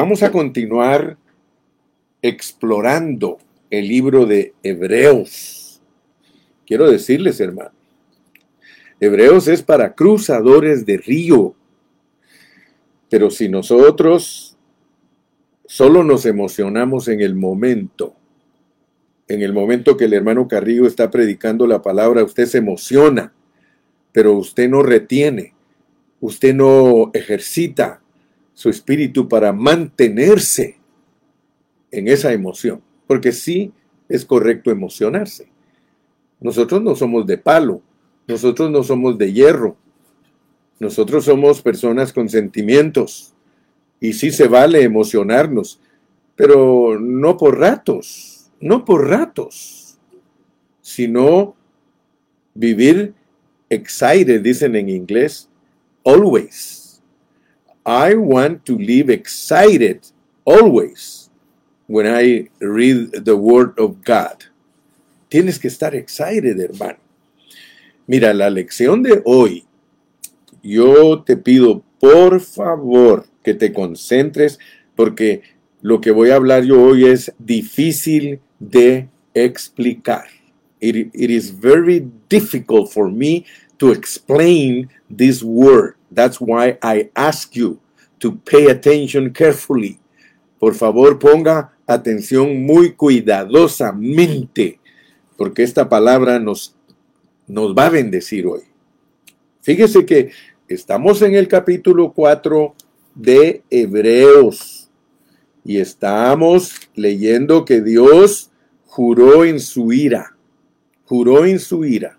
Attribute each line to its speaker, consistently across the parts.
Speaker 1: Vamos a continuar explorando el libro de Hebreos. Quiero decirles, hermano, Hebreos es para cruzadores de río. Pero si nosotros solo nos emocionamos en el momento, en el momento que el hermano Carrillo está predicando la palabra, usted se emociona, pero usted no retiene, usted no ejercita su espíritu para mantenerse en esa emoción, porque sí es correcto emocionarse. Nosotros no somos de palo, nosotros no somos de hierro, nosotros somos personas con sentimientos y sí se vale emocionarnos, pero no por ratos, no por ratos, sino vivir excited, dicen en inglés, always. I want to live excited always when I read the Word of God. Tienes que estar excited, hermano. Mira, la lección de hoy, yo te pido, por favor, que te concentres, porque lo que voy a hablar yo hoy es difícil de explicar. It, it is very difficult for me to explain this word. That's why I ask you to pay attention carefully. Por favor, ponga atención muy cuidadosamente, porque esta palabra nos, nos va a bendecir hoy. Fíjese que estamos en el capítulo 4 de Hebreos y estamos leyendo que Dios juró en su ira, juró en su ira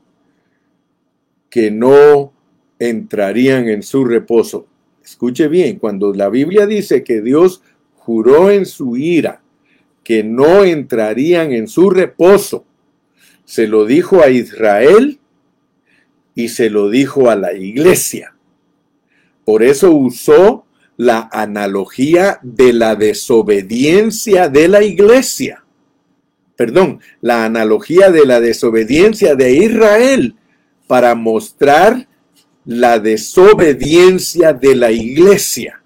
Speaker 1: que no entrarían en su reposo. Escuche bien, cuando la Biblia dice que Dios juró en su ira que no entrarían en su reposo. Se lo dijo a Israel y se lo dijo a la iglesia. Por eso usó la analogía de la desobediencia de la iglesia. Perdón, la analogía de la desobediencia de Israel para mostrar la desobediencia de la iglesia.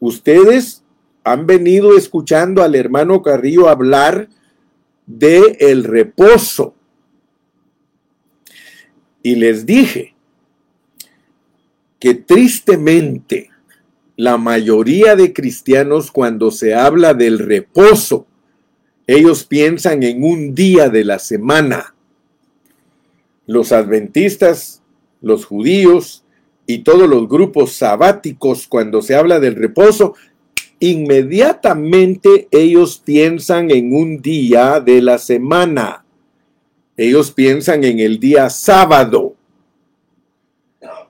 Speaker 1: Ustedes han venido escuchando al hermano Carrillo hablar de el reposo. Y les dije que tristemente la mayoría de cristianos cuando se habla del reposo, ellos piensan en un día de la semana. Los adventistas, los judíos y todos los grupos sabáticos cuando se habla del reposo inmediatamente ellos piensan en un día de la semana. Ellos piensan en el día sábado.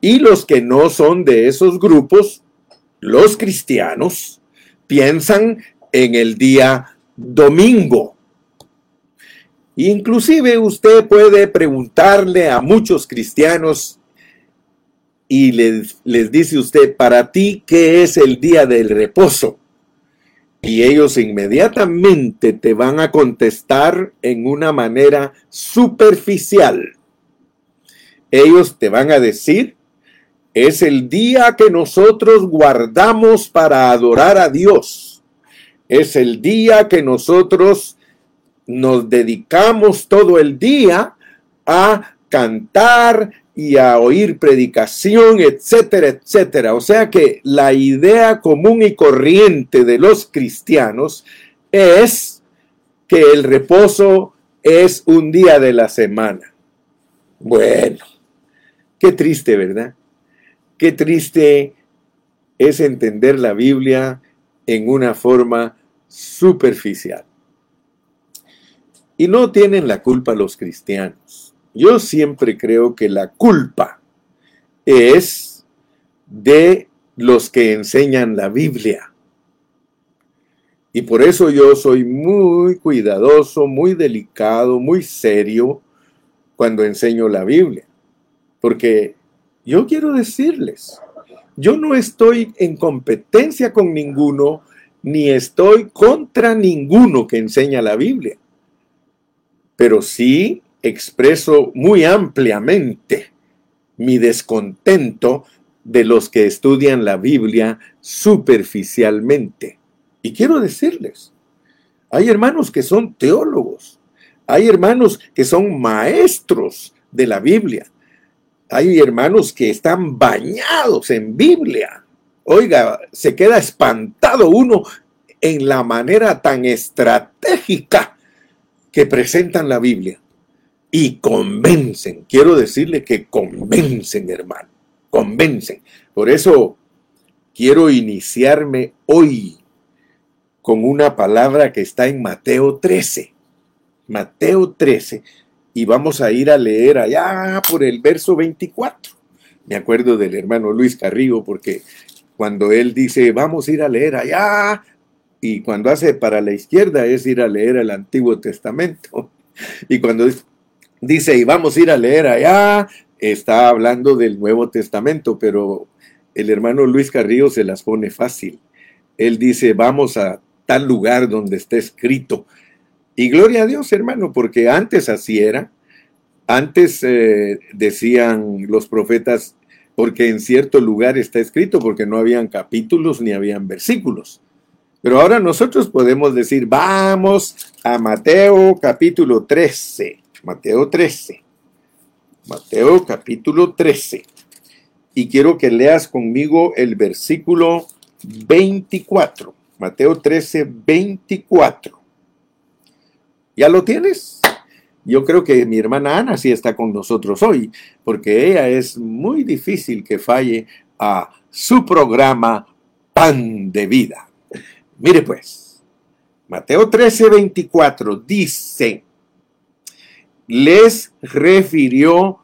Speaker 1: Y los que no son de esos grupos, los cristianos, piensan en el día domingo. Inclusive usted puede preguntarle a muchos cristianos y les, dice usted, para ti, ¿qué es el día del reposo? Y ellos inmediatamente te van a contestar en una manera superficial. Ellos te van a decir, es el día que nosotros guardamos para adorar a Dios. Es el día que nosotros nos dedicamos todo el día a cantar y a oír predicación, etcétera, etcétera. O sea que la idea común y corriente de los cristianos es que el reposo es un día de la semana. Bueno, qué triste, ¿verdad? Qué triste es entender la Biblia en una forma superficial. Y no tienen la culpa los cristianos yo siempre creo que la culpa es de los que enseñan la Biblia. Y por eso yo soy muy cuidadoso, muy delicado, muy serio cuando enseño la Biblia. Porque yo quiero decirles, yo no estoy en competencia con ninguno, ni estoy contra ninguno que enseña la Biblia. Pero sí expreso muy ampliamente mi descontento de los que estudian la Biblia superficialmente. Y quiero decirles, hay hermanos que son teólogos, hay hermanos que son maestros de la Biblia, hay hermanos que están bañados en Biblia. Oiga, se queda espantado uno en la manera tan estratégica que presentan la Biblia. Y convencen, quiero decirle que convencen, hermano, convencen. Por eso quiero iniciarme hoy con una palabra que está en Mateo 13. Mateo 13. Y vamos a ir a leer allá por el verso 24. Me acuerdo del hermano Luis Carrillo porque cuando él dice, vamos a ir a leer allá, y cuando hace para la izquierda es ir a leer el Antiguo Testamento. Y cuando dice, y vamos a ir a leer allá, está hablando del Nuevo Testamento, pero el hermano Luis Carrillo se las pone fácil. Él dice, vamos a tal lugar donde está escrito. Y gloria a Dios, hermano, porque antes así era. Antes eh, decían los profetas, porque en cierto lugar está escrito, porque no habían capítulos ni habían versículos. Pero ahora nosotros podemos decir, vamos a Mateo capítulo 13. Mateo 13. Mateo capítulo 13. Y quiero que leas conmigo el versículo 24. Mateo 13, 24. ¿Ya lo tienes? Yo creo que mi hermana Ana sí está con nosotros hoy, porque ella es muy difícil que falle a su programa Pan de Vida. Mire pues, Mateo 13, 24 dice, les refirió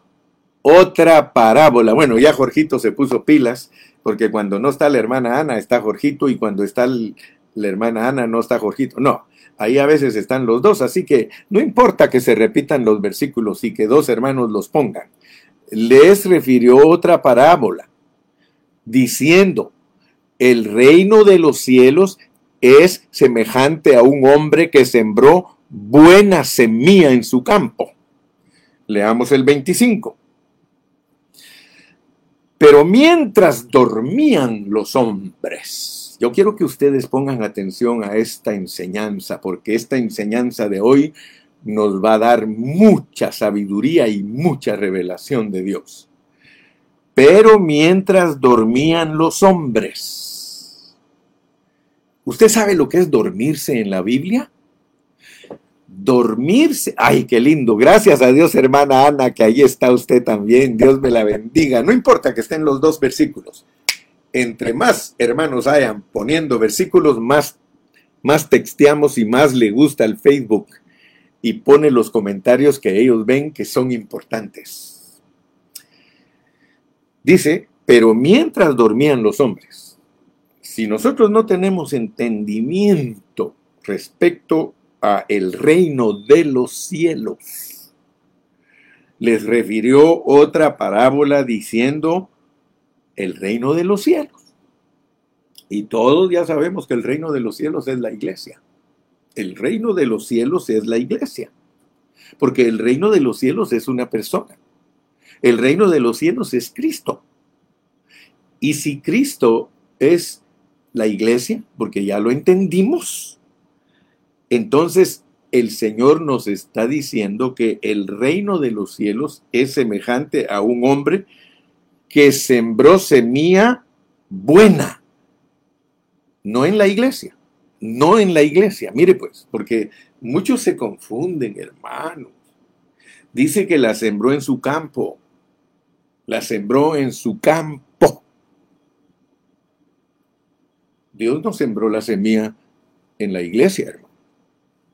Speaker 1: otra parábola. Bueno, ya Jorgito se puso pilas, porque cuando no está la hermana Ana está Jorgito y cuando está la hermana Ana no está Jorgito. No, ahí a veces están los dos, así que no importa que se repitan los versículos y que dos hermanos los pongan. Les refirió otra parábola, diciendo, el reino de los cielos es semejante a un hombre que sembró buena semilla en su campo. Leamos el 25. Pero mientras dormían los hombres, yo quiero que ustedes pongan atención a esta enseñanza, porque esta enseñanza de hoy nos va a dar mucha sabiduría y mucha revelación de Dios. Pero mientras dormían los hombres, ¿Usted sabe lo que es dormirse en la Biblia? Dormirse. Ay, qué lindo. Gracias a Dios, hermana Ana, que ahí está usted también. Dios me la bendiga. No importa que estén los dos versículos. Entre más hermanos hayan poniendo versículos, más, más texteamos y más le gusta el Facebook. Y pone los comentarios que ellos ven que son importantes. Dice, pero mientras dormían los hombres, si nosotros no tenemos entendimiento respecto a el reino de los cielos, les refirió otra parábola diciendo el reino de los cielos. Y todos ya sabemos que el reino de los cielos es la iglesia. El reino de los cielos es la iglesia. Porque el reino de los cielos es una persona. El reino de los cielos es Cristo. Y si Cristo es la iglesia, porque ya lo entendimos. Entonces, el Señor nos está diciendo que el reino de los cielos es semejante a un hombre que sembró semilla buena. No en la iglesia, no en la iglesia. Mire pues, porque muchos se confunden, hermanos. Dice que la sembró en su campo. La sembró en su campo. Dios no sembró la semilla en la iglesia, hermano.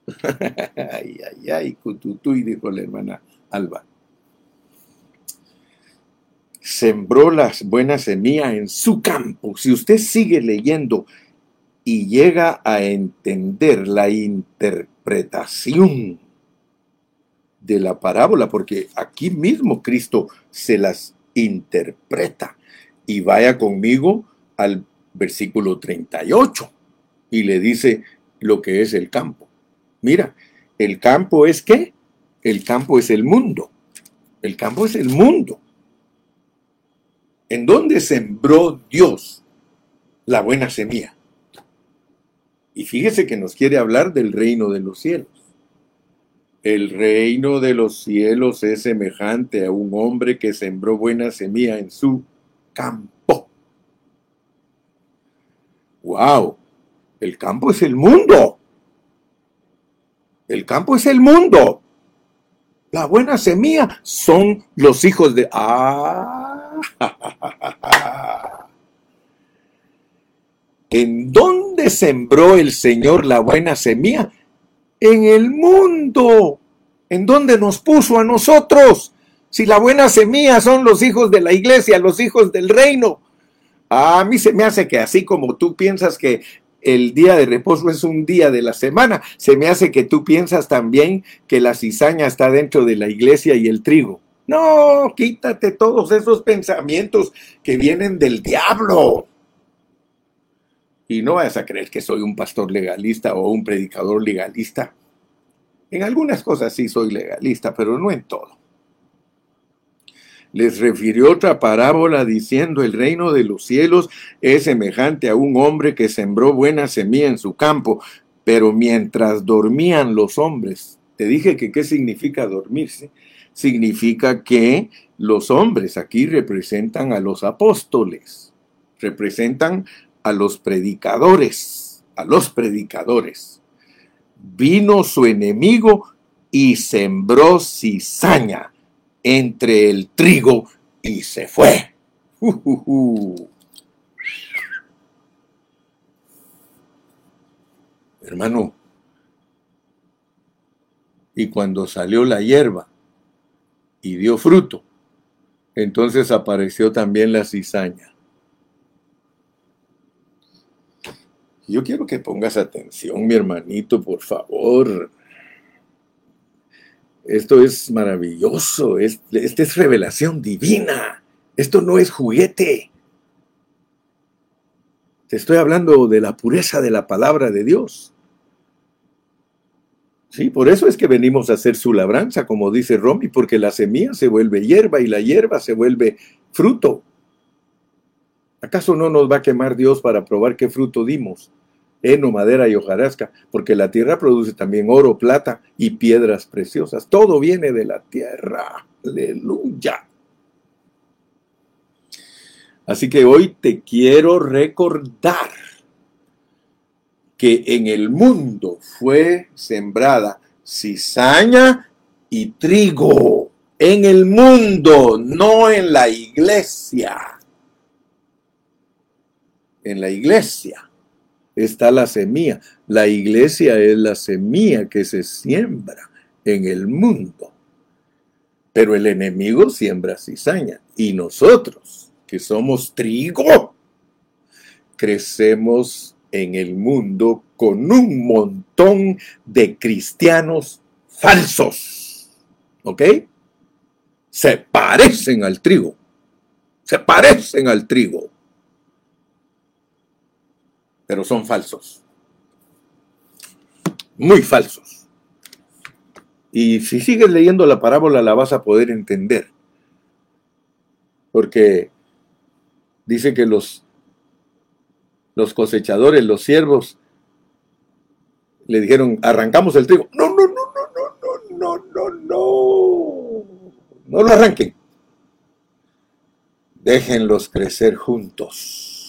Speaker 1: ay, ay, ay, y dijo la hermana Alba. Sembró las buenas semillas en su campo. Si usted sigue leyendo y llega a entender la interpretación de la parábola, porque aquí mismo Cristo se las interpreta. Y vaya conmigo al versículo 38, y le dice lo que es el campo. Mira, el campo es qué? El campo es el mundo. El campo es el mundo. ¿En dónde sembró Dios la buena semilla? Y fíjese que nos quiere hablar del reino de los cielos. El reino de los cielos es semejante a un hombre que sembró buena semilla en su campo. ¡Wow! El campo es el mundo. El campo es el mundo. La buena semilla son los hijos de... ¡Ah! ¿En dónde sembró el Señor la buena semilla? En el mundo. ¿En dónde nos puso a nosotros? Si la buena semilla son los hijos de la iglesia, los hijos del reino. A mí se me hace que así como tú piensas que el día de reposo es un día de la semana, se me hace que tú piensas también que la cizaña está dentro de la iglesia y el trigo. No, quítate todos esos pensamientos que vienen del diablo. Y no vayas a creer que soy un pastor legalista o un predicador legalista. En algunas cosas sí soy legalista, pero no en todo les refirió otra parábola diciendo, el reino de los cielos es semejante a un hombre que sembró buena semilla en su campo, pero mientras dormían los hombres, te dije que qué significa dormirse, significa que los hombres aquí representan a los apóstoles, representan a los predicadores, a los predicadores. Vino su enemigo y sembró cizaña entre el trigo y se fue. Hermano, y cuando salió la hierba y dio fruto, entonces apareció también la cizaña. Yo quiero que pongas atención, mi hermanito, por favor. Esto es maravilloso, esta es revelación divina, esto no es juguete. Te estoy hablando de la pureza de la palabra de Dios. Sí, por eso es que venimos a hacer su labranza, como dice Romy, porque la semilla se vuelve hierba y la hierba se vuelve fruto. ¿Acaso no nos va a quemar Dios para probar qué fruto dimos? Heno, madera y hojarasca, porque la tierra produce también oro, plata y piedras preciosas. Todo viene de la tierra. Aleluya. Así que hoy te quiero recordar que en el mundo fue sembrada cizaña y trigo. En el mundo, no en la iglesia. En la iglesia está la semilla. La iglesia es la semilla que se siembra en el mundo. Pero el enemigo siembra cizaña. Y nosotros, que somos trigo, crecemos en el mundo con un montón de cristianos falsos. ¿Ok? Se parecen al trigo. Se parecen al trigo pero son falsos. Muy falsos. Y si sigues leyendo la parábola la vas a poder entender. Porque dice que los, los cosechadores, los siervos, le dijeron, arrancamos el trigo. No, no, no, no, no, no, no, no. No lo arranquen. Déjenlos crecer juntos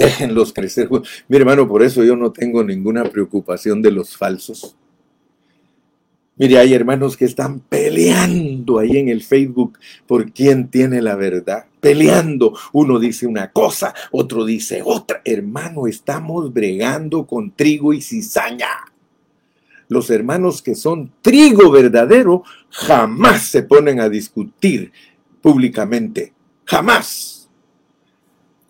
Speaker 1: Déjenlos crecer. Mi hermano, por eso yo no tengo ninguna preocupación de los falsos. Mire, hay hermanos que están peleando ahí en el Facebook por quién tiene la verdad. Peleando. Uno dice una cosa, otro dice otra. Hermano, estamos bregando con trigo y cizaña. Los hermanos que son trigo verdadero jamás se ponen a discutir públicamente. Jamás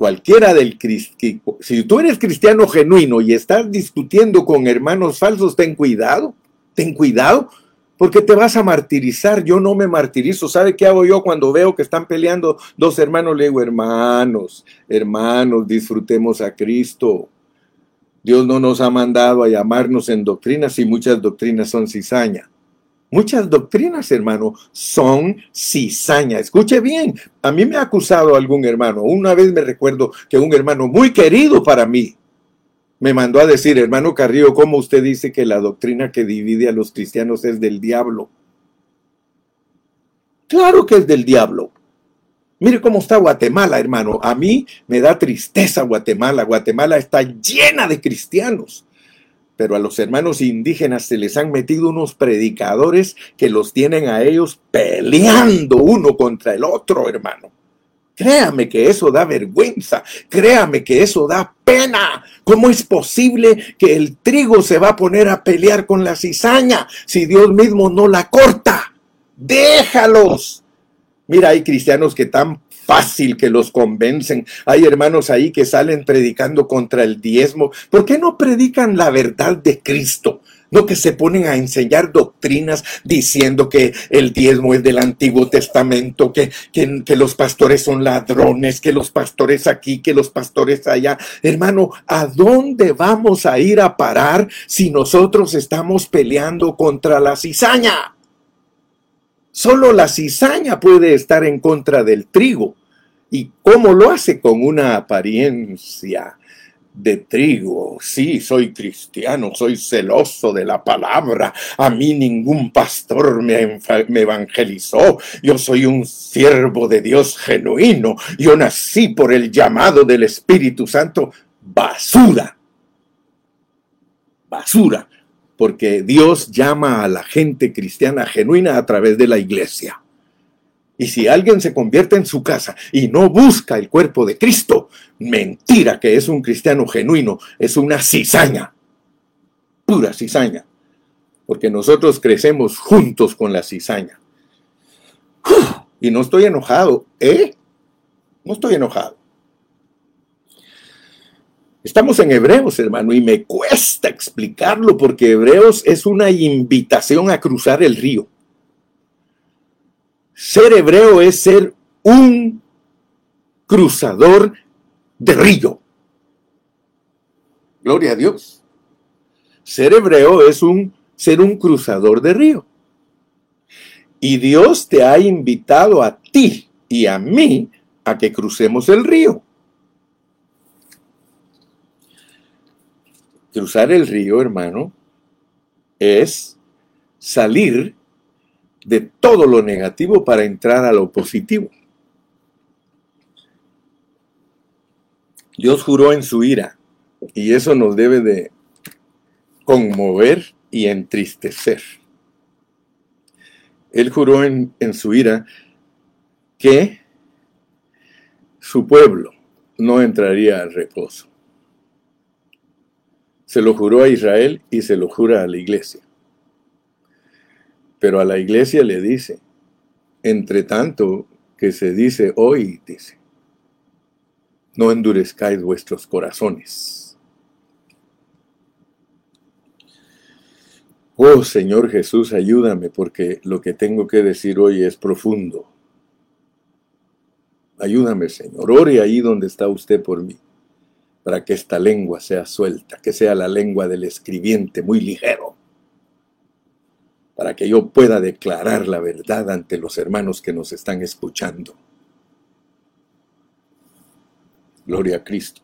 Speaker 1: cualquiera del cristiano, si tú eres cristiano genuino y estás discutiendo con hermanos falsos, ten cuidado, ten cuidado, porque te vas a martirizar. Yo no me martirizo. ¿Sabe qué hago yo cuando veo que están peleando dos hermanos? Le digo, hermanos, hermanos, disfrutemos a Cristo. Dios no nos ha mandado a llamarnos en doctrinas y muchas doctrinas son cizaña. Muchas doctrinas, hermano, son cizaña. Escuche bien, a mí me ha acusado algún hermano. Una vez me recuerdo que un hermano muy querido para mí me mandó a decir, hermano Carrillo, ¿cómo usted dice que la doctrina que divide a los cristianos es del diablo? Claro que es del diablo. Mire cómo está Guatemala, hermano. A mí me da tristeza Guatemala. Guatemala está llena de cristianos. Pero a los hermanos indígenas se les han metido unos predicadores que los tienen a ellos peleando uno contra el otro, hermano. Créame que eso da vergüenza, créame que eso da pena. ¿Cómo es posible que el trigo se va a poner a pelear con la cizaña si Dios mismo no la corta? Déjalos. Mira, hay cristianos que tan fácil que los convencen. Hay hermanos ahí que salen predicando contra el diezmo. ¿Por qué no predican la verdad de Cristo? No que se ponen a enseñar doctrinas diciendo que el diezmo es del Antiguo Testamento, que, que, los pastores son ladrones, que los pastores aquí, que los pastores allá. Hermano, ¿a dónde vamos a ir a parar si nosotros estamos peleando contra la cizaña? Solo la cizaña puede estar en contra del trigo. ¿Y cómo lo hace? Con una apariencia de trigo. Sí, soy cristiano, soy celoso de la palabra. A mí ningún pastor me, me, evangelizó. Yo soy un siervo de Dios genuino. Yo nací por el llamado del Espíritu Santo. Basura. Basura. Porque Dios llama a la gente cristiana genuina a través de la iglesia. Y si alguien se convierte en su casa y no busca el cuerpo de Cristo, mentira que es un cristiano genuino, es una cizaña, pura cizaña, porque nosotros crecemos juntos con la cizaña. Y no estoy enojado, ¿eh? No estoy enojado. Estamos en Hebreos, hermano, y me cuesta explicarlo porque Hebreos es una invitación a cruzar el río. Ser hebreo es ser un cruzador de río. Gloria a Dios. Ser hebreo es un ser un cruzador de río. Y Dios te ha invitado a ti y a mí a que crucemos el río. Cruzar el río, hermano, es salir de todo lo negativo para entrar a lo positivo. Dios juró en su ira y eso nos debe de conmover y entristecer. Él juró en, en su ira que su pueblo no entraría al reposo. Se lo juró a Israel y se lo jura a la iglesia. Pero a la iglesia le dice, entre tanto que se dice hoy, dice, no endurezcáis vuestros corazones. Oh Señor Jesús, ayúdame porque lo que tengo que decir hoy es profundo. Ayúdame, Señor. Ore ahí donde está usted por mí, para que esta lengua sea suelta, que sea la lengua del escribiente muy ligero para que yo pueda declarar la verdad ante los hermanos que nos están escuchando. Gloria a Cristo.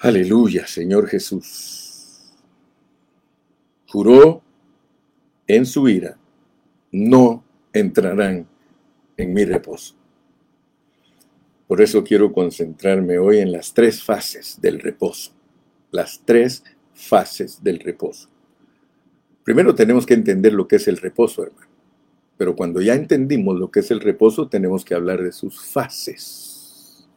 Speaker 1: Aleluya, Señor Jesús. Juró en su ira, no entrarán en mi reposo. Por eso quiero concentrarme hoy en las tres fases del reposo. Las tres fases del reposo. Primero tenemos que entender lo que es el reposo, hermano. Pero cuando ya entendimos lo que es el reposo, tenemos que hablar de sus fases.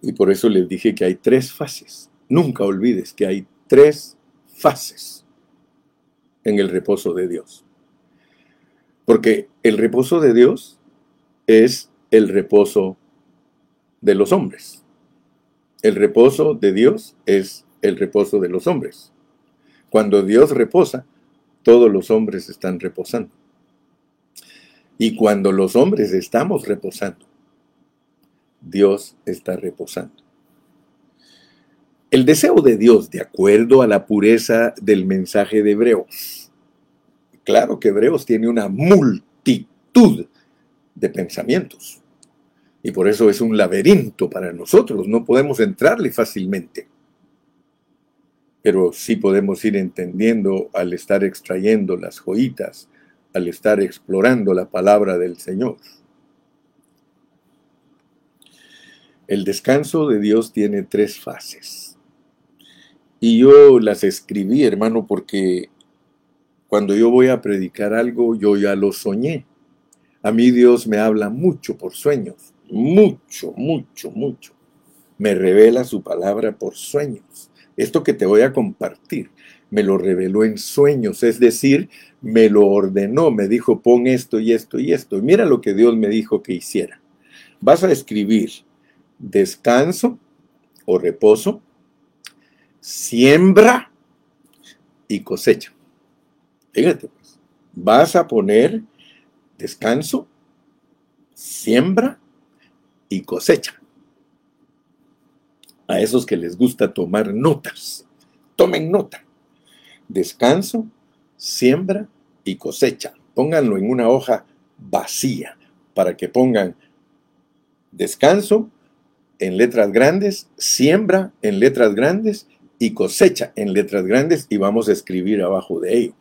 Speaker 1: Y por eso les dije que hay tres fases. Nunca olvides que hay tres fases en el reposo de Dios. Porque el reposo de Dios es el reposo de los hombres. El reposo de Dios es el reposo de los hombres. Cuando Dios reposa, todos los hombres están reposando. Y cuando los hombres estamos reposando, Dios está reposando. El deseo de Dios, de acuerdo a la pureza del mensaje de Hebreos. Claro que Hebreos tiene una multitud de pensamientos. Y por eso es un laberinto para nosotros. No podemos entrarle fácilmente. Pero sí podemos ir entendiendo al estar extrayendo las joyitas, al estar explorando la palabra del Señor. El descanso de Dios tiene tres fases. Y yo las escribí, hermano, porque cuando yo voy a predicar algo, yo ya lo soñé. A mí Dios me habla mucho por sueños, mucho, mucho, mucho. Me revela su palabra por sueños. Esto que te voy a compartir, me lo reveló en sueños, es decir, me lo ordenó, me dijo, pon esto y esto y esto. Y mira lo que Dios me dijo que hiciera. Vas a escribir descanso o reposo, siembra y cosecha. Fíjate, pues, vas a poner descanso, siembra y cosecha. A esos que les gusta tomar notas, tomen nota. Descanso, siembra y cosecha. Pónganlo en una hoja vacía para que pongan descanso, en letras grandes, siembra en letras grandes y cosecha en letras grandes y vamos a escribir abajo de ello.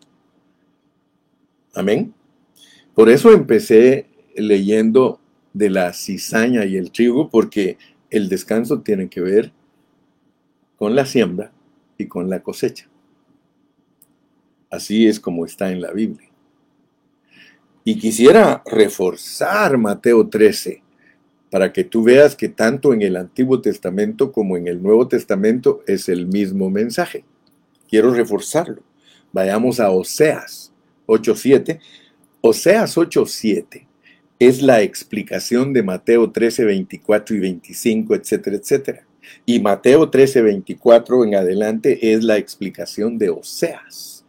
Speaker 1: Amén. Por eso empecé leyendo de la cizaña y el trigo porque el descanso tiene que ver con la siembra y con la cosecha. Así es como está en la Biblia. Y quisiera reforzar Mateo 13 para que tú veas que tanto en el Antiguo Testamento como en el Nuevo Testamento es el mismo mensaje. Quiero reforzarlo. Vayamos a Oseas 8.7. Oseas 8.7 es la explicación de Mateo 13, 24 y 25, etcétera, etcétera. Y Mateo 13, 24 en adelante es la explicación de Oseas.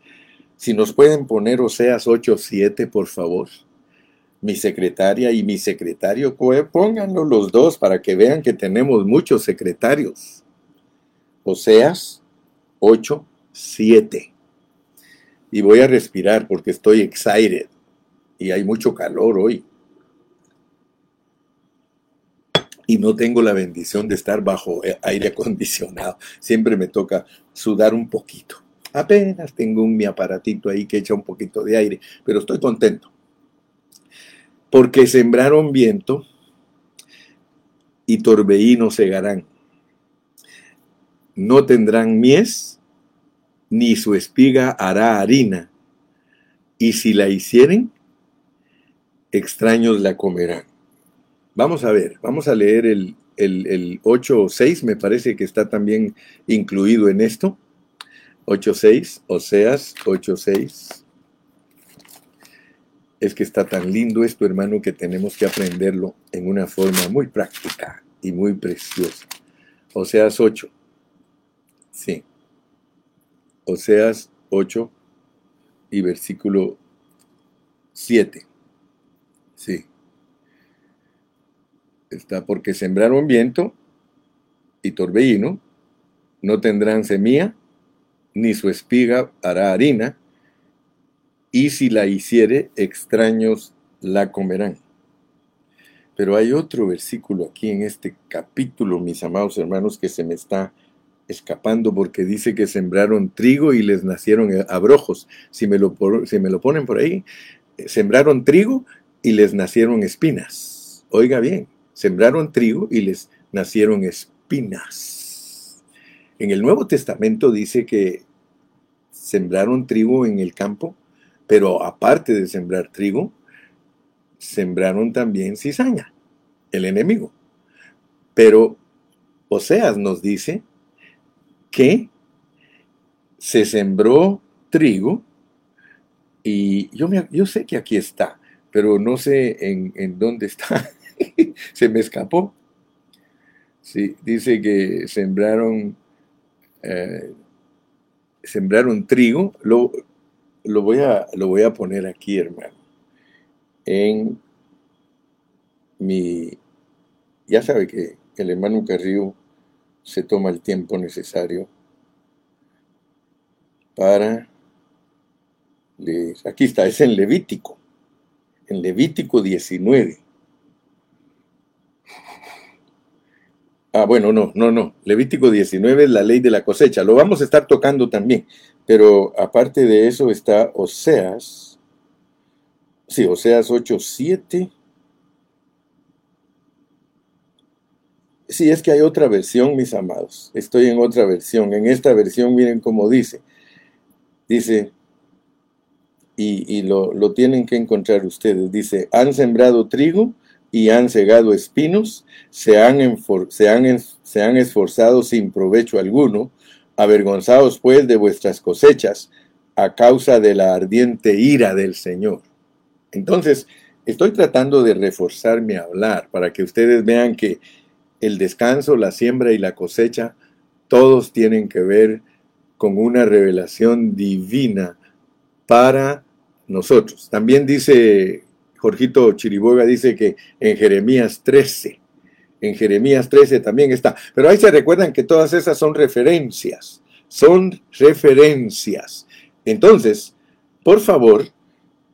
Speaker 1: Si nos pueden poner Oseas 8.7, por favor mi secretaria y mi secretario, pónganlo los dos para que vean que tenemos muchos secretarios. Oseas 8, 7. Y voy a respirar porque estoy excited y hay mucho calor hoy. Y no tengo la bendición de estar bajo eh, aire acondicionado. Siempre me toca sudar un poquito. Apenas tengo un mi aparatito ahí que echa un poquito de aire, pero estoy contento porque sembraron viento y torbellino segarán. No tendrán mies, ni su espiga hará harina, y si la hicieren, extraños la comerán. Vamos a ver, vamos a leer el, el, el 8.6, me parece que está también incluido en esto. 8.6, Oseas 8.6 es que está tan lindo esto, hermano, que tenemos que aprenderlo en una forma muy práctica y muy preciosa. Oseas 8. Sí. Oseas 8 y versículo 7. Sí. Está porque sembraron viento y torbellino, no tendrán semilla, ni su espiga hará harina, y si la hiciere, extraños la comerán. Pero hay otro versículo aquí en este capítulo, mis amados hermanos, que se me está escapando porque dice que sembraron trigo y les nacieron abrojos. Si me lo, si me lo ponen por ahí, eh, sembraron trigo y les nacieron espinas. Oiga bien, sembraron trigo y les nacieron espinas. En el Nuevo Testamento dice que sembraron trigo en el campo pero aparte de sembrar trigo, sembraron también cizaña, el enemigo. Pero Oseas nos dice que se sembró trigo y yo, sé que aquí está, pero no sé en, dónde está. se me escapó. Sí, dice que sembraron, eh, sembraron trigo. Lo, lo voy a, lo voy a poner aquí, hermano. En mi, ya sabe que el hermano Carrillo se toma el tiempo necesario para. Aquí está, es en Levítico, en Levítico 19. Ah, bueno, no, no, no. Levítico 19 es la ley de la cosecha. Lo vamos a estar tocando también. Pero aparte de eso está Oseas. Sí, Oseas 8, 7. Sí, es que hay otra versión, mis amados. Estoy en otra versión. En esta versión, miren cómo dice. Dice, y, lo, lo tienen que encontrar ustedes. Dice, han sembrado trigo y han cegado espinos, se han, se han, se han esforzado sin provecho alguno, avergonzados pues de vuestras cosechas a causa de la ardiente ira del Señor. Entonces, estoy tratando de reforzar mi hablar para que ustedes vean que el descanso, la siembra y la cosecha, todos tienen que ver con una revelación divina para nosotros. También dice Jorgito Chiriboga, dice que en Jeremías 13, en Jeremías 13 también está. Pero ahí se recuerdan que todas esas son referencias, son referencias. Entonces, por favor,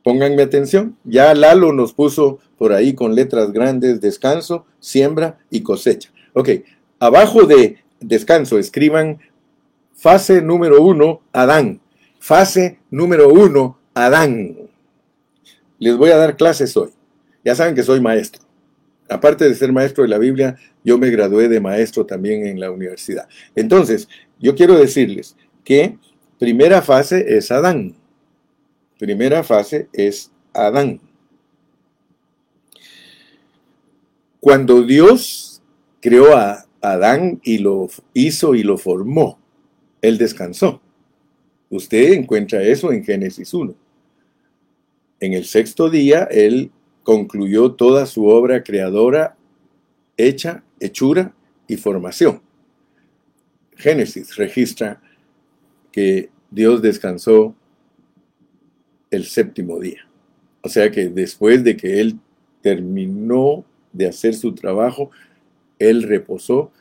Speaker 1: pónganme atención. Ya Lalo nos puso por ahí con letras grandes descanso, siembra y cosecha. Ok, abajo de descanso escriban fase número uno, Adán. Fase número uno, Adán. Les voy a dar clases hoy. Ya saben que soy maestro. Aparte de ser maestro de la Biblia, yo me gradué de maestro también en la universidad. Entonces, yo quiero decirles que primera fase es Adán. Primera fase es Adán. Cuando Dios creó a Adán y lo hizo y lo formó, Él descansó. Usted encuentra eso en Génesis 1. En el sexto día, Él concluyó toda su obra creadora, hecha, hechura y formación. Génesis registra que Dios descansó el séptimo día. O sea que después de que Él terminó de hacer su trabajo, Él reposó.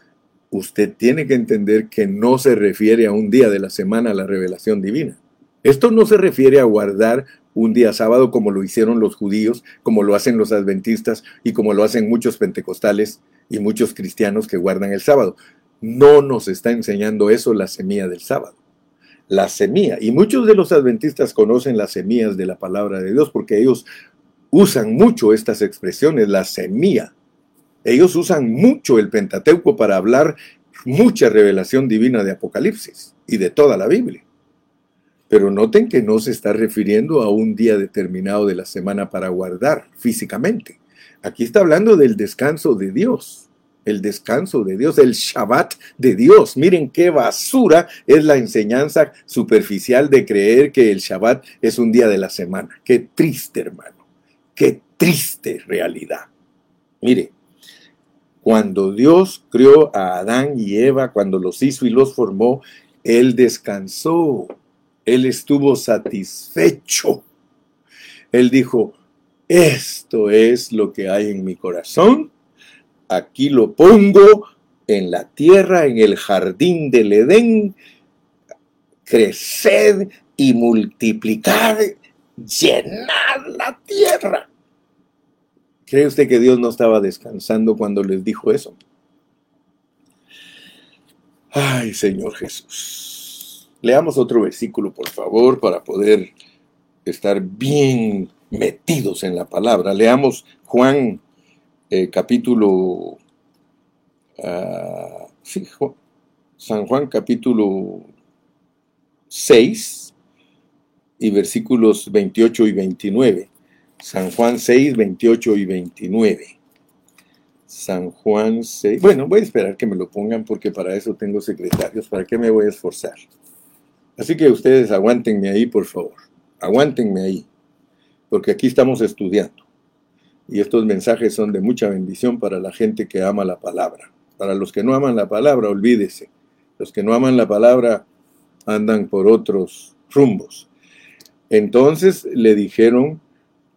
Speaker 1: Usted tiene que entender que no se refiere a un día de la semana a la revelación divina. Esto no se refiere a guardar un día sábado como lo hicieron los judíos, como lo hacen los adventistas y como lo hacen muchos pentecostales y muchos cristianos que guardan el sábado. No nos está enseñando eso la semilla del sábado. La semilla, y muchos de los adventistas conocen las semillas de la palabra de Dios porque ellos usan mucho estas expresiones, la semilla. Ellos usan mucho el Pentateuco para hablar mucha revelación divina de Apocalipsis y de toda la Biblia. Pero noten que no se está refiriendo a un día determinado de la semana para guardar físicamente. Aquí está hablando del descanso de Dios, el descanso de Dios, el Shabbat de Dios. Miren qué basura es la enseñanza superficial de creer que el Shabbat es un día de la semana. Qué triste, hermano. Qué triste realidad. Mire, cuando Dios creó a Adán y Eva, cuando los hizo y los formó, Él descansó. Él estuvo satisfecho. Él dijo, esto es lo que hay en mi corazón, aquí lo pongo en la tierra, en el jardín del Edén, creced y multiplicad, llenad la tierra. ¿Cree usted que Dios no estaba descansando cuando les dijo eso? Ay, Señor Jesús. Leamos otro versículo, por favor, para poder estar bien metidos en la palabra. Leamos Juan eh, capítulo... Ah, San Juan capítulo 6 y versículos 28 y 29. San Juan 6, 28 y 29. San Juan 6. Bueno, voy a esperar que me lo pongan porque para eso tengo secretarios. ¿Para qué me voy a esforzar? Así que ustedes aguántenme ahí, por favor. Aguántenme ahí, porque aquí estamos estudiando. Y estos mensajes son de mucha bendición para la gente que ama la palabra. Para los que no aman la palabra, olvídese. Los que no aman la palabra andan por otros rumbos. Entonces le dijeron,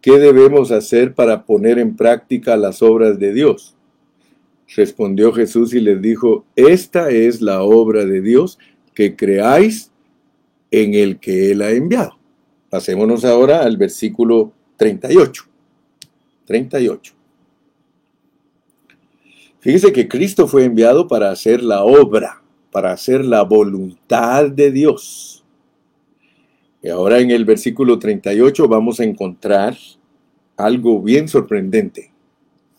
Speaker 1: ¿qué debemos hacer para poner en práctica las obras de Dios? Respondió Jesús y les dijo, esta es la obra de Dios, que creáis en el que Él ha enviado. Pasémonos ahora al versículo 38. 38. Fíjese que Cristo fue enviado para hacer la obra, para hacer la voluntad de Dios. Y ahora en el versículo 38 vamos a encontrar algo bien sorprendente.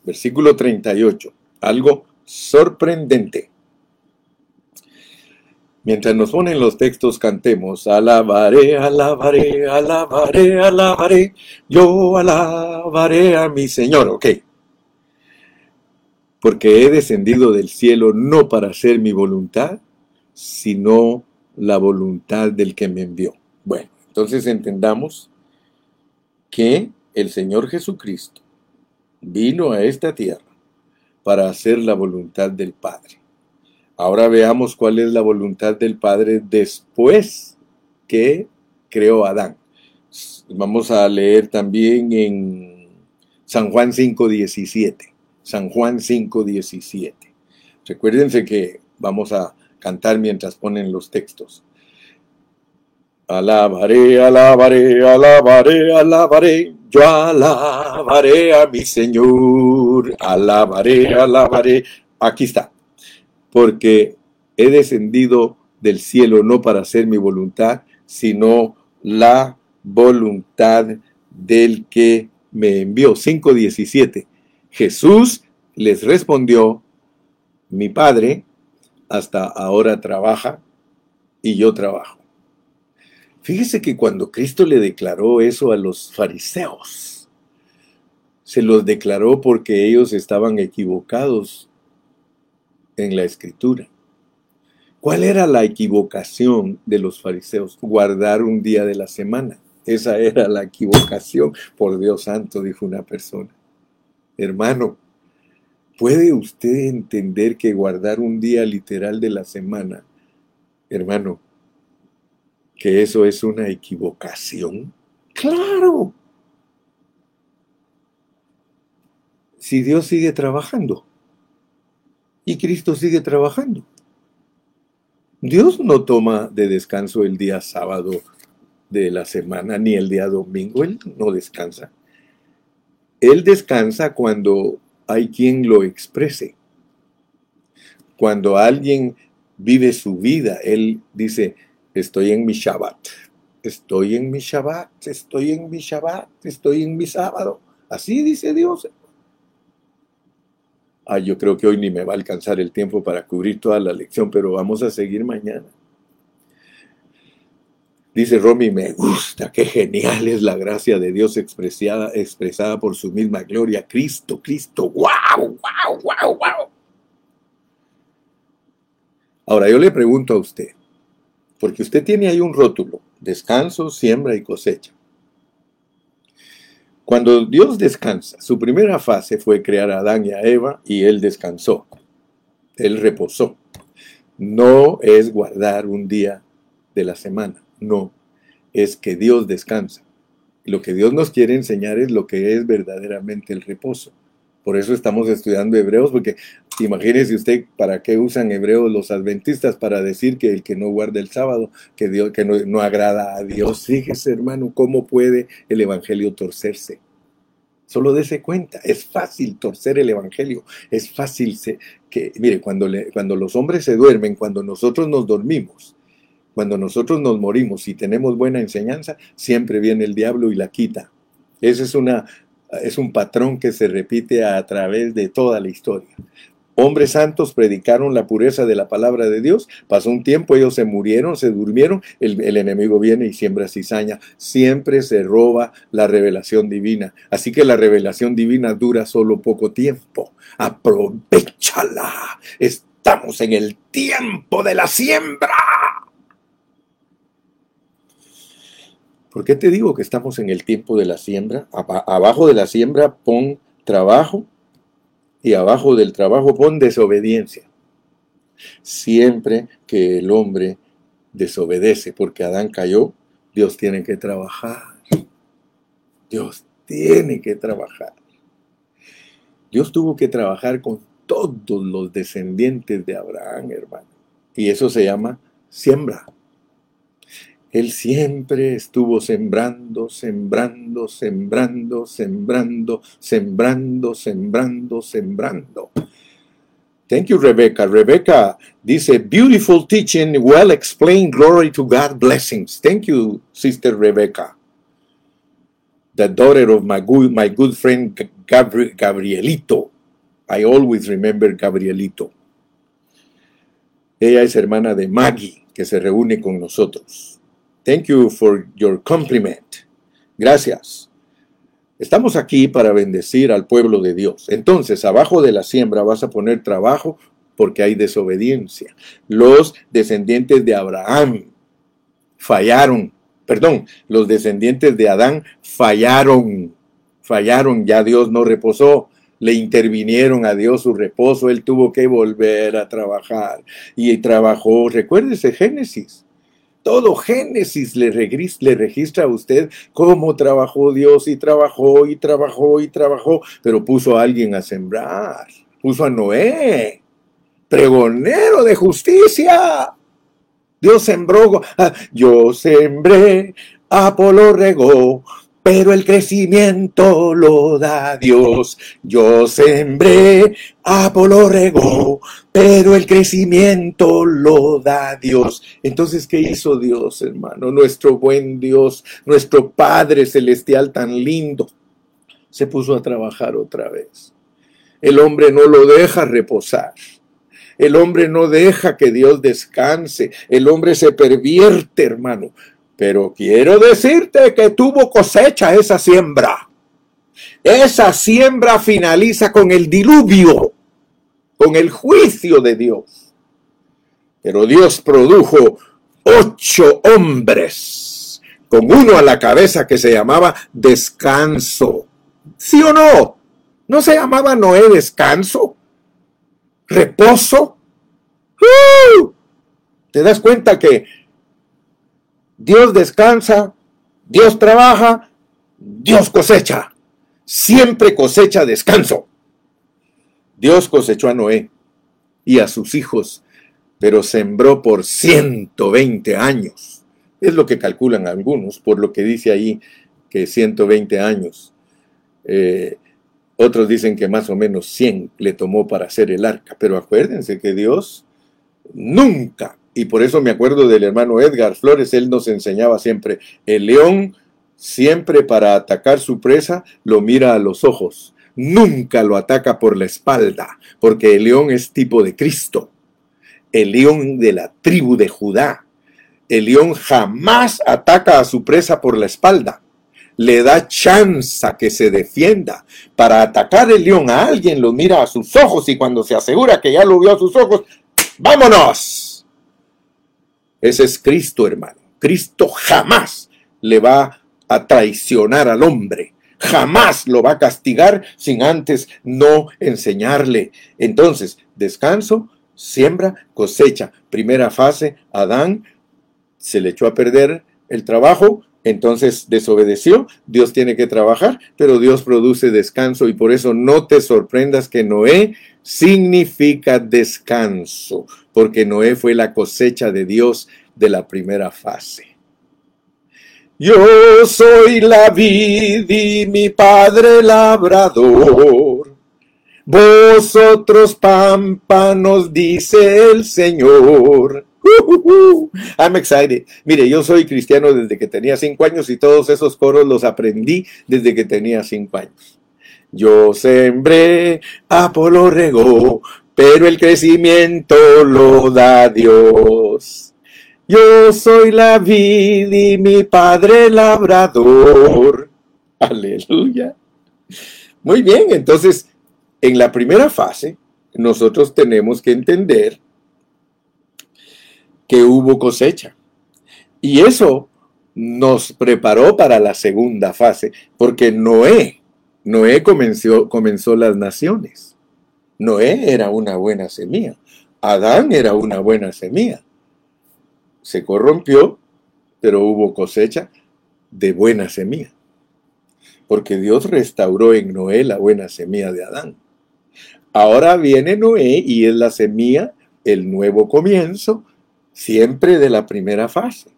Speaker 1: Versículo 38, algo sorprendente. Mientras nos ponen los textos, cantemos, alabaré, alabaré, alabaré, alabaré, yo alabaré a mi Señor, ok. Porque he descendido del cielo no para hacer mi voluntad, sino la voluntad del que me envió. Bueno, entonces entendamos que el Señor Jesucristo vino a esta tierra para hacer la voluntad del Padre. Ahora veamos cuál es la voluntad del Padre después que creó a Adán. Vamos a leer también en San Juan 5.17. San Juan 5.17. Recuérdense que vamos a cantar mientras ponen los textos. Alabaré, alabaré, alabaré, alabaré, yo alabaré a mi Señor, alabaré, alabaré. Aquí está, porque he descendido del cielo no para hacer mi voluntad, sino la voluntad del que me envió. 5.17. Jesús les respondió, mi Padre hasta ahora trabaja y yo trabajo. Fíjese que cuando Cristo le declaró eso a los fariseos, se los declaró porque ellos estaban equivocados en la escritura. ¿Cuál era la equivocación de los fariseos? Guardar un día de la semana. Esa era la equivocación. Por Dios santo, dijo una persona. Hermano, ¿puede usted entender que guardar un día literal de la semana, hermano, que eso es una equivocación? Claro. Si Dios sigue trabajando y Cristo sigue trabajando. Dios no toma de descanso el día sábado de la semana ni el día domingo, Él no descansa. Él descansa cuando hay quien lo exprese. Cuando alguien vive su vida, Él dice, estoy en mi Shabbat, estoy en mi Shabbat, estoy en mi Shabbat, estoy en mi sábado. Así dice Dios. Ah, yo creo que hoy ni me va a alcanzar el tiempo para cubrir toda la lección, pero vamos a seguir mañana. Dice Romy, me gusta, qué genial es la gracia de Dios expresada, expresada por su misma gloria. Cristo, Cristo, wow, wow, wow, wow. Ahora yo le pregunto a usted, porque usted tiene ahí un rótulo, descanso, siembra y cosecha. Cuando Dios descansa, su primera fase fue crear a Adán y a Eva y él descansó. Él reposó. No es guardar un día de la semana, no. Es que Dios descansa. Lo que Dios nos quiere enseñar es lo que es verdaderamente el reposo. Por eso estamos estudiando hebreos, porque imagínese usted para qué usan hebreos los adventistas para decir que el que no guarda el sábado, que, Dios, que no, agrada a Dios. Fíjese, hermano, cómo puede el evangelio torcerse. Solo dése cuenta, es fácil torcer el evangelio, es fácil que, mire, cuando, le, cuando los hombres se duermen, cuando nosotros nos dormimos, cuando nosotros nos morimos y tenemos buena enseñanza, siempre viene el diablo y la quita. Esa es una es un patrón que se repite a través de toda la historia. Hombres santos predicaron la pureza de la palabra de Dios. Pasó un tiempo, ellos se murieron, se durmieron. El, enemigo viene y siembra cizaña. Siempre se roba la revelación divina. Así que la revelación divina dura solo poco tiempo. Aprovechala. Estamos en el tiempo de la siembra. ¿Por qué te digo que estamos en el tiempo de la siembra? Abajo de la siembra pon trabajo y abajo del trabajo pon desobediencia. Siempre que el hombre desobedece porque Adán cayó, Dios tiene que trabajar. Dios tiene que trabajar. Dios tuvo que trabajar con todos los descendientes de Abraham, hermano. Y eso se llama siembra. Él siempre estuvo sembrando, sembrando, sembrando, sembrando, sembrando, sembrando, sembrando. Thank you, Rebecca. Rebecca dice, beautiful teaching, well explained, glory to God, blessings. Thank you, Sister Rebecca. The daughter of my good, my good friend Gabri Gabrielito. I always remember Gabrielito. Ella es hermana de Maggie, que se reúne con nosotros. Thank you for your compliment. Gracias. Estamos aquí para bendecir al pueblo de Dios. Entonces, abajo de la siembra vas a poner trabajo porque hay desobediencia. Los descendientes de Abraham fallaron. Perdón, los descendientes de Adán fallaron. Fallaron, ya Dios no reposó. Le intervinieron a Dios su reposo. Él tuvo que volver a trabajar. Y trabajó, recuérdese Génesis todo Génesis le, registra a usted cómo trabajó Dios y trabajó y trabajó y trabajó, pero puso a alguien a sembrar, puso a Noé, pregonero de justicia. Dios sembró, ah, yo sembré, Apolo regó, pero el crecimiento lo da Dios. Yo sembré, Apolo regó, pero el crecimiento lo da Dios. Entonces, ¿qué hizo Dios, hermano? Nuestro buen Dios, nuestro Padre Celestial tan lindo, se puso a trabajar otra vez. El hombre no lo deja reposar. El hombre no deja que Dios descanse. El hombre se pervierte, hermano. Pero quiero decirte que tuvo cosecha esa siembra. Esa siembra finaliza con el diluvio, con el juicio de Dios. Pero Dios produjo ocho hombres, con uno a la cabeza que se llamaba descanso. ¿Sí o no? ¿No se llamaba Noé descanso? ¿Reposo? ¡Uh! ¿Te das cuenta que Dios descansa, Dios trabaja, Dios cosecha. Siempre cosecha descanso. Dios cosechó a Noé y a sus hijos, pero sembró por 120 años. Es lo que calculan algunos, por lo que dice ahí que 120 años. Eh, otros dicen que más o menos 100 le tomó para hacer el arca, pero acuérdense que Dios nunca y por eso me acuerdo del hermano Edgar Flores, él nos enseñaba siempre, el león siempre para atacar su presa lo mira a los ojos, nunca lo ataca por la espalda, porque el león es tipo de Cristo, el león de la tribu de Judá. El león jamás ataca a su presa por la espalda. Le da chance que se defienda. Para atacar el león a alguien lo mira a sus ojos y cuando se asegura que ya lo vio a sus ojos, ¡vámonos! Ese es Cristo, hermano. Cristo jamás le va a traicionar al hombre. Jamás lo va a castigar sin antes no enseñarle. Entonces, descanso, siembra, cosecha. Primera fase, Adán se le echó a perder el trabajo, entonces desobedeció, Dios tiene que trabajar, pero Dios produce descanso y por eso no te sorprendas que Noé significa descanso, porque Noé fue la cosecha de Dios de la primera fase. Yo soy la vid y mi padre labrador. Vosotros pámpanos, dice el Señor. I'm excited. Mire, yo soy cristiano desde que tenía cinco años y todos esos coros los aprendí desde que tenía cinco años. Yo sembré, Apolo regó, pero el crecimiento lo da Dios. Yo soy la vid y mi padre labrador. Aleluya. Muy bien, entonces, en la primera fase, nosotros tenemos que entender que hubo cosecha. Y eso nos preparó para la segunda fase, porque Noé, Noé comenzó, comenzó las naciones. Noé era una buena semilla. Adán era una buena semilla. Se corrompió, pero hubo cosecha de buena semilla. Porque Dios restauró en Noé la buena semilla de Adán. Ahora viene Noé y es la semilla, el nuevo comienzo, siempre de la primera fase,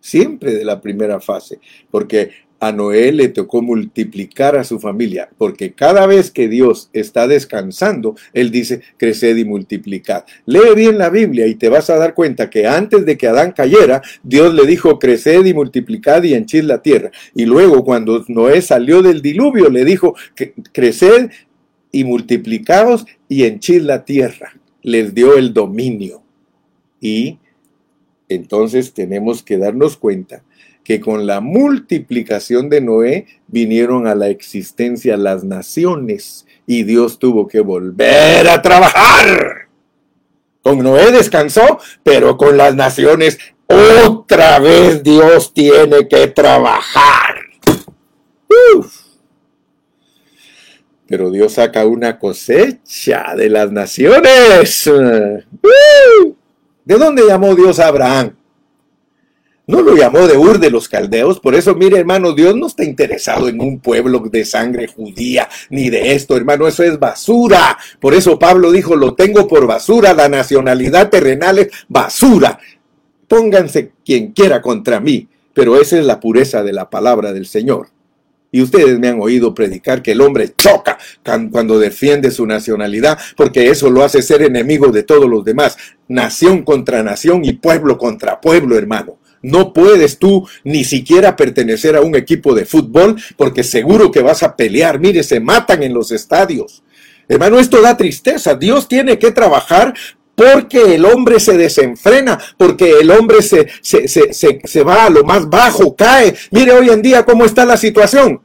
Speaker 1: siempre de la primera fase, porque a Noé le tocó multiplicar a su familia, porque cada vez que Dios está descansando, Él dice, creced y multiplicad. Lee bien la Biblia y te vas a dar cuenta que antes de que Adán cayera, Dios le dijo, creced y multiplicad y henchid la tierra. Y luego cuando Noé salió del diluvio, le dijo, creced y multiplicaos y henchid la tierra. Les dio el dominio. Y entonces tenemos que darnos cuenta que con la multiplicación de Noé vinieron a la existencia las naciones y Dios tuvo que volver a trabajar. Con Noé descansó, pero con las naciones otra vez Dios tiene que trabajar. Pero Dios saca una cosecha de las naciones. ¿De dónde llamó Dios a Abraham? No lo llamó de Ur de los Caldeos. Por eso, mire, hermano, Dios no está interesado en un pueblo de sangre judía, ni de esto, hermano. Eso es basura. Por eso Pablo dijo, lo tengo por basura. La nacionalidad terrenal es basura. Pónganse quien quiera contra mí. Pero esa es la pureza de la palabra del Señor. Y ustedes me han oído predicar que el hombre choca cuando defiende su nacionalidad, porque eso lo hace ser enemigo de todos los demás. Nación contra nación y pueblo contra pueblo, hermano. No puedes tú ni siquiera pertenecer a un equipo de fútbol porque seguro que vas a pelear. Mire, se matan en los estadios. Hermano, esto da tristeza. Dios tiene que trabajar porque el hombre se desenfrena, porque el hombre se, se, se, se, va a lo más bajo, cae. Mire hoy en día cómo está la situación.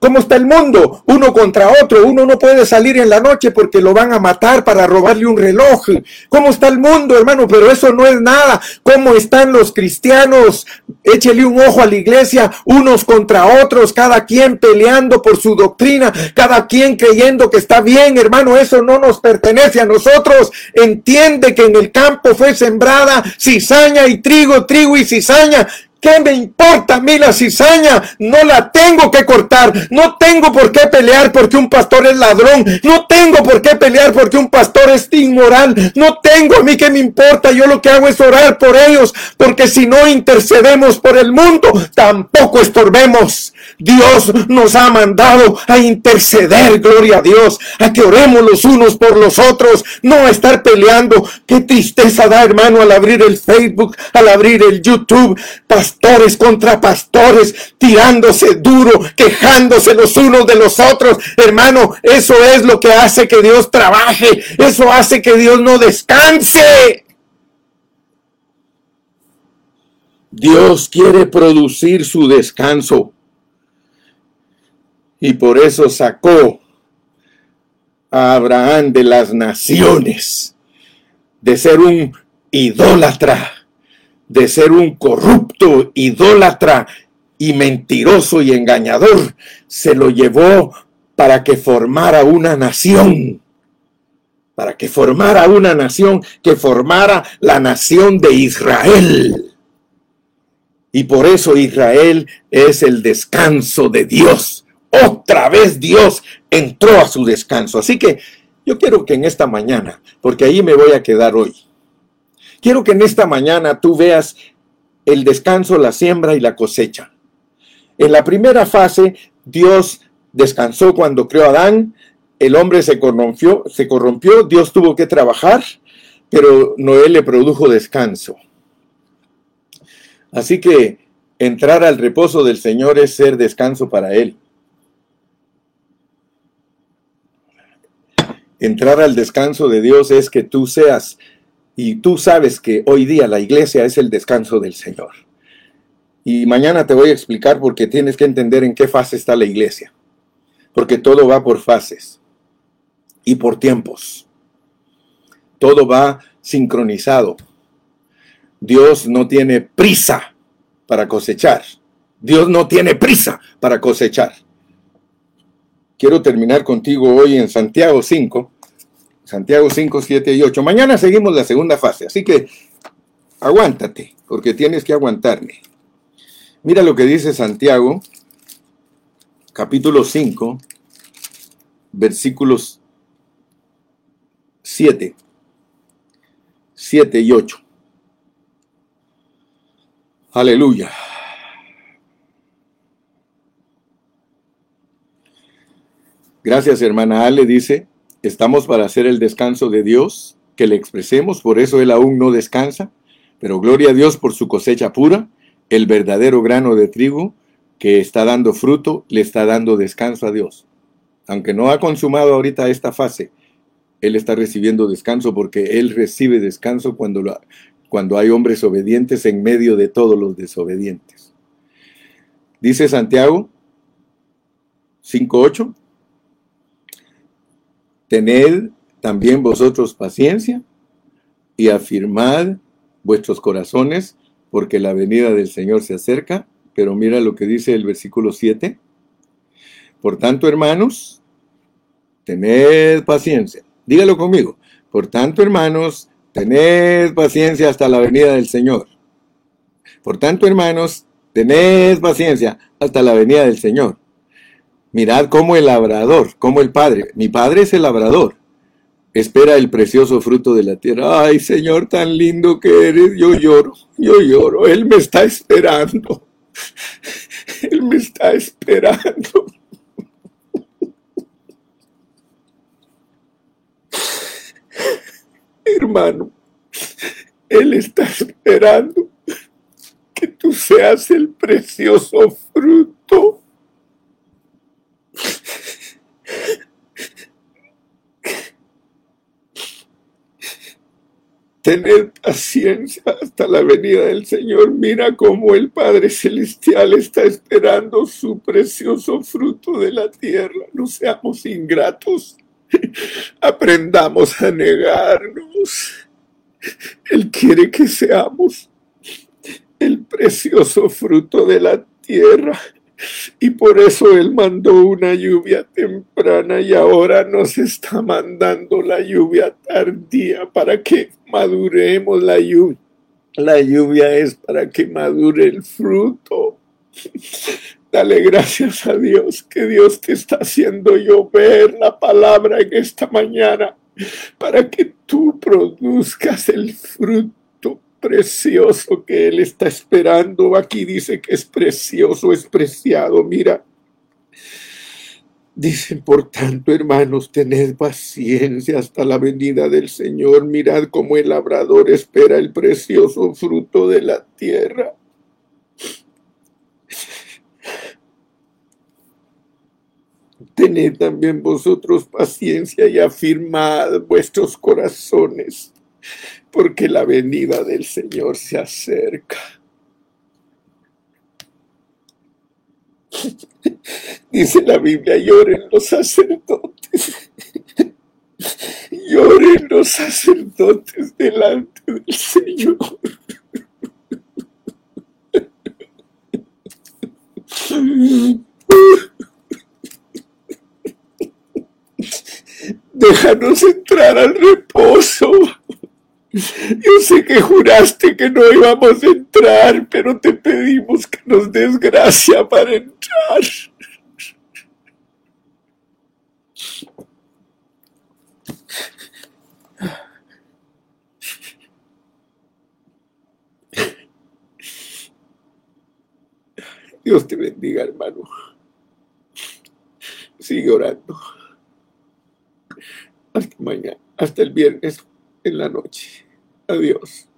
Speaker 1: ¿Cómo está el mundo? Uno contra otro. Uno no puede salir en la noche porque lo van a matar para robarle un reloj. ¿Cómo está el mundo, hermano? Pero eso no es nada. ¿Cómo están los cristianos? Échele un ojo a la iglesia, unos contra otros, cada quien peleando por su doctrina, cada quien creyendo que está bien, hermano. Eso no nos pertenece a nosotros. Entiende que en el campo fue sembrada cizaña y trigo, trigo y cizaña. ¿Qué me importa a mí la cizaña? No la tengo que cortar. No tengo por qué pelear porque un pastor es ladrón. No tengo por qué pelear porque un pastor es inmoral. No tengo a mí que me importa. Yo lo que hago es orar por ellos. Porque si no intercedemos por el mundo, tampoco estorbemos. Dios nos ha mandado a interceder, gloria a Dios, a que oremos los unos por los otros, no a estar peleando. Qué tristeza da, hermano, al abrir el Facebook, al abrir el YouTube pastores contra pastores, tirándose duro, quejándose los unos de los otros. Hermano, eso es lo que hace que Dios trabaje, eso hace que Dios no descanse. Dios quiere producir su descanso. Y por eso sacó a Abraham de las naciones, de ser un idólatra de ser un corrupto, idólatra y mentiroso y engañador, se lo llevó para que formara una nación, para que formara una nación, que formara la nación de Israel. Y por eso Israel es el descanso de Dios. Otra vez Dios entró a su descanso. Así que yo quiero que en esta mañana, porque ahí me voy a quedar hoy, Quiero que en esta mañana tú veas el descanso, la siembra y la cosecha. En la primera fase, Dios descansó cuando creó a Adán, el hombre se corrompió, se corrompió, Dios tuvo que trabajar, pero Noé le produjo descanso. Así que entrar al reposo del Señor es ser descanso para Él. Entrar al descanso de Dios es que tú seas y tú sabes que hoy día la iglesia es el descanso del Señor. Y mañana te voy a explicar porque tienes que entender en qué fase está la iglesia. Porque todo va por fases y por tiempos. Todo va sincronizado. Dios no tiene prisa para cosechar. Dios no tiene prisa para cosechar. Quiero terminar contigo hoy en Santiago 5, Santiago 5, 7 y 8. Mañana seguimos la segunda fase, así que aguántate, porque tienes que aguantarme. Mira lo que dice Santiago, capítulo 5, versículos 7. 7 y 8. Aleluya. Gracias, hermana Ale. Dice, estamos para hacer el descanso de Dios, que le expresemos, por eso Él aún no descansa, pero gloria a Dios por su cosecha pura, el verdadero grano de trigo que está dando fruto, le está dando descanso a Dios. Aunque no ha consumado ahorita esta fase, Él está recibiendo descanso porque Él recibe descanso cuando, cuando hay hombres obedientes en medio de todos los desobedientes. Dice Santiago 5.8, Tened también vosotros paciencia y afirmad vuestros corazones, porque la venida del Señor se acerca. Pero mira lo que dice el versículo 7. Por tanto, hermanos, tened paciencia. Dígalo conmigo. Por tanto, hermanos, tened paciencia hasta la venida del Señor. Por tanto, hermanos, tened paciencia hasta la venida del Señor. Mirad cómo el labrador, como el Padre, mi Padre es el labrador, espera el precioso fruto de la tierra. Ay, Señor, tan lindo que eres, yo lloro, yo lloro, Él me está esperando, Él me está esperando. Hermano, Él está esperando que tú seas el precioso fruto Tener paciencia hasta la venida del Señor. Mira cómo el Padre Celestial está esperando su precioso fruto de la tierra. No seamos ingratos. Aprendamos a negarnos. Él quiere que seamos el precioso fruto de la tierra. Y por eso Él mandó una lluvia temprana y ahora nos está mandando la lluvia tardía para que maduremos la lluvia. La lluvia es para que madure el fruto. Dale gracias a Dios que Dios te está haciendo llover la palabra en esta mañana para que tú produzcas el fruto precioso que Él está esperando. Aquí dice que es precioso, es preciado. Mira, Dicen, por tanto, hermanos, tened paciencia hasta la venida del Señor. Mirad cómo el labrador espera el precioso fruto de la tierra. Tened también vosotros paciencia y afirmad vuestros corazones porque la venida del Señor se acerca. Dice la Biblia, lloren los sacerdotes. Lloren los sacerdotes delante del Señor. Déjanos entrar al reposo. Yo sé que juraste que no íbamos a entrar, pero te pedimos que nos des gracia para entrar. Dios te bendiga, hermano. Sigue orando. Hasta mañana, hasta el viernes en la noche. Adiós.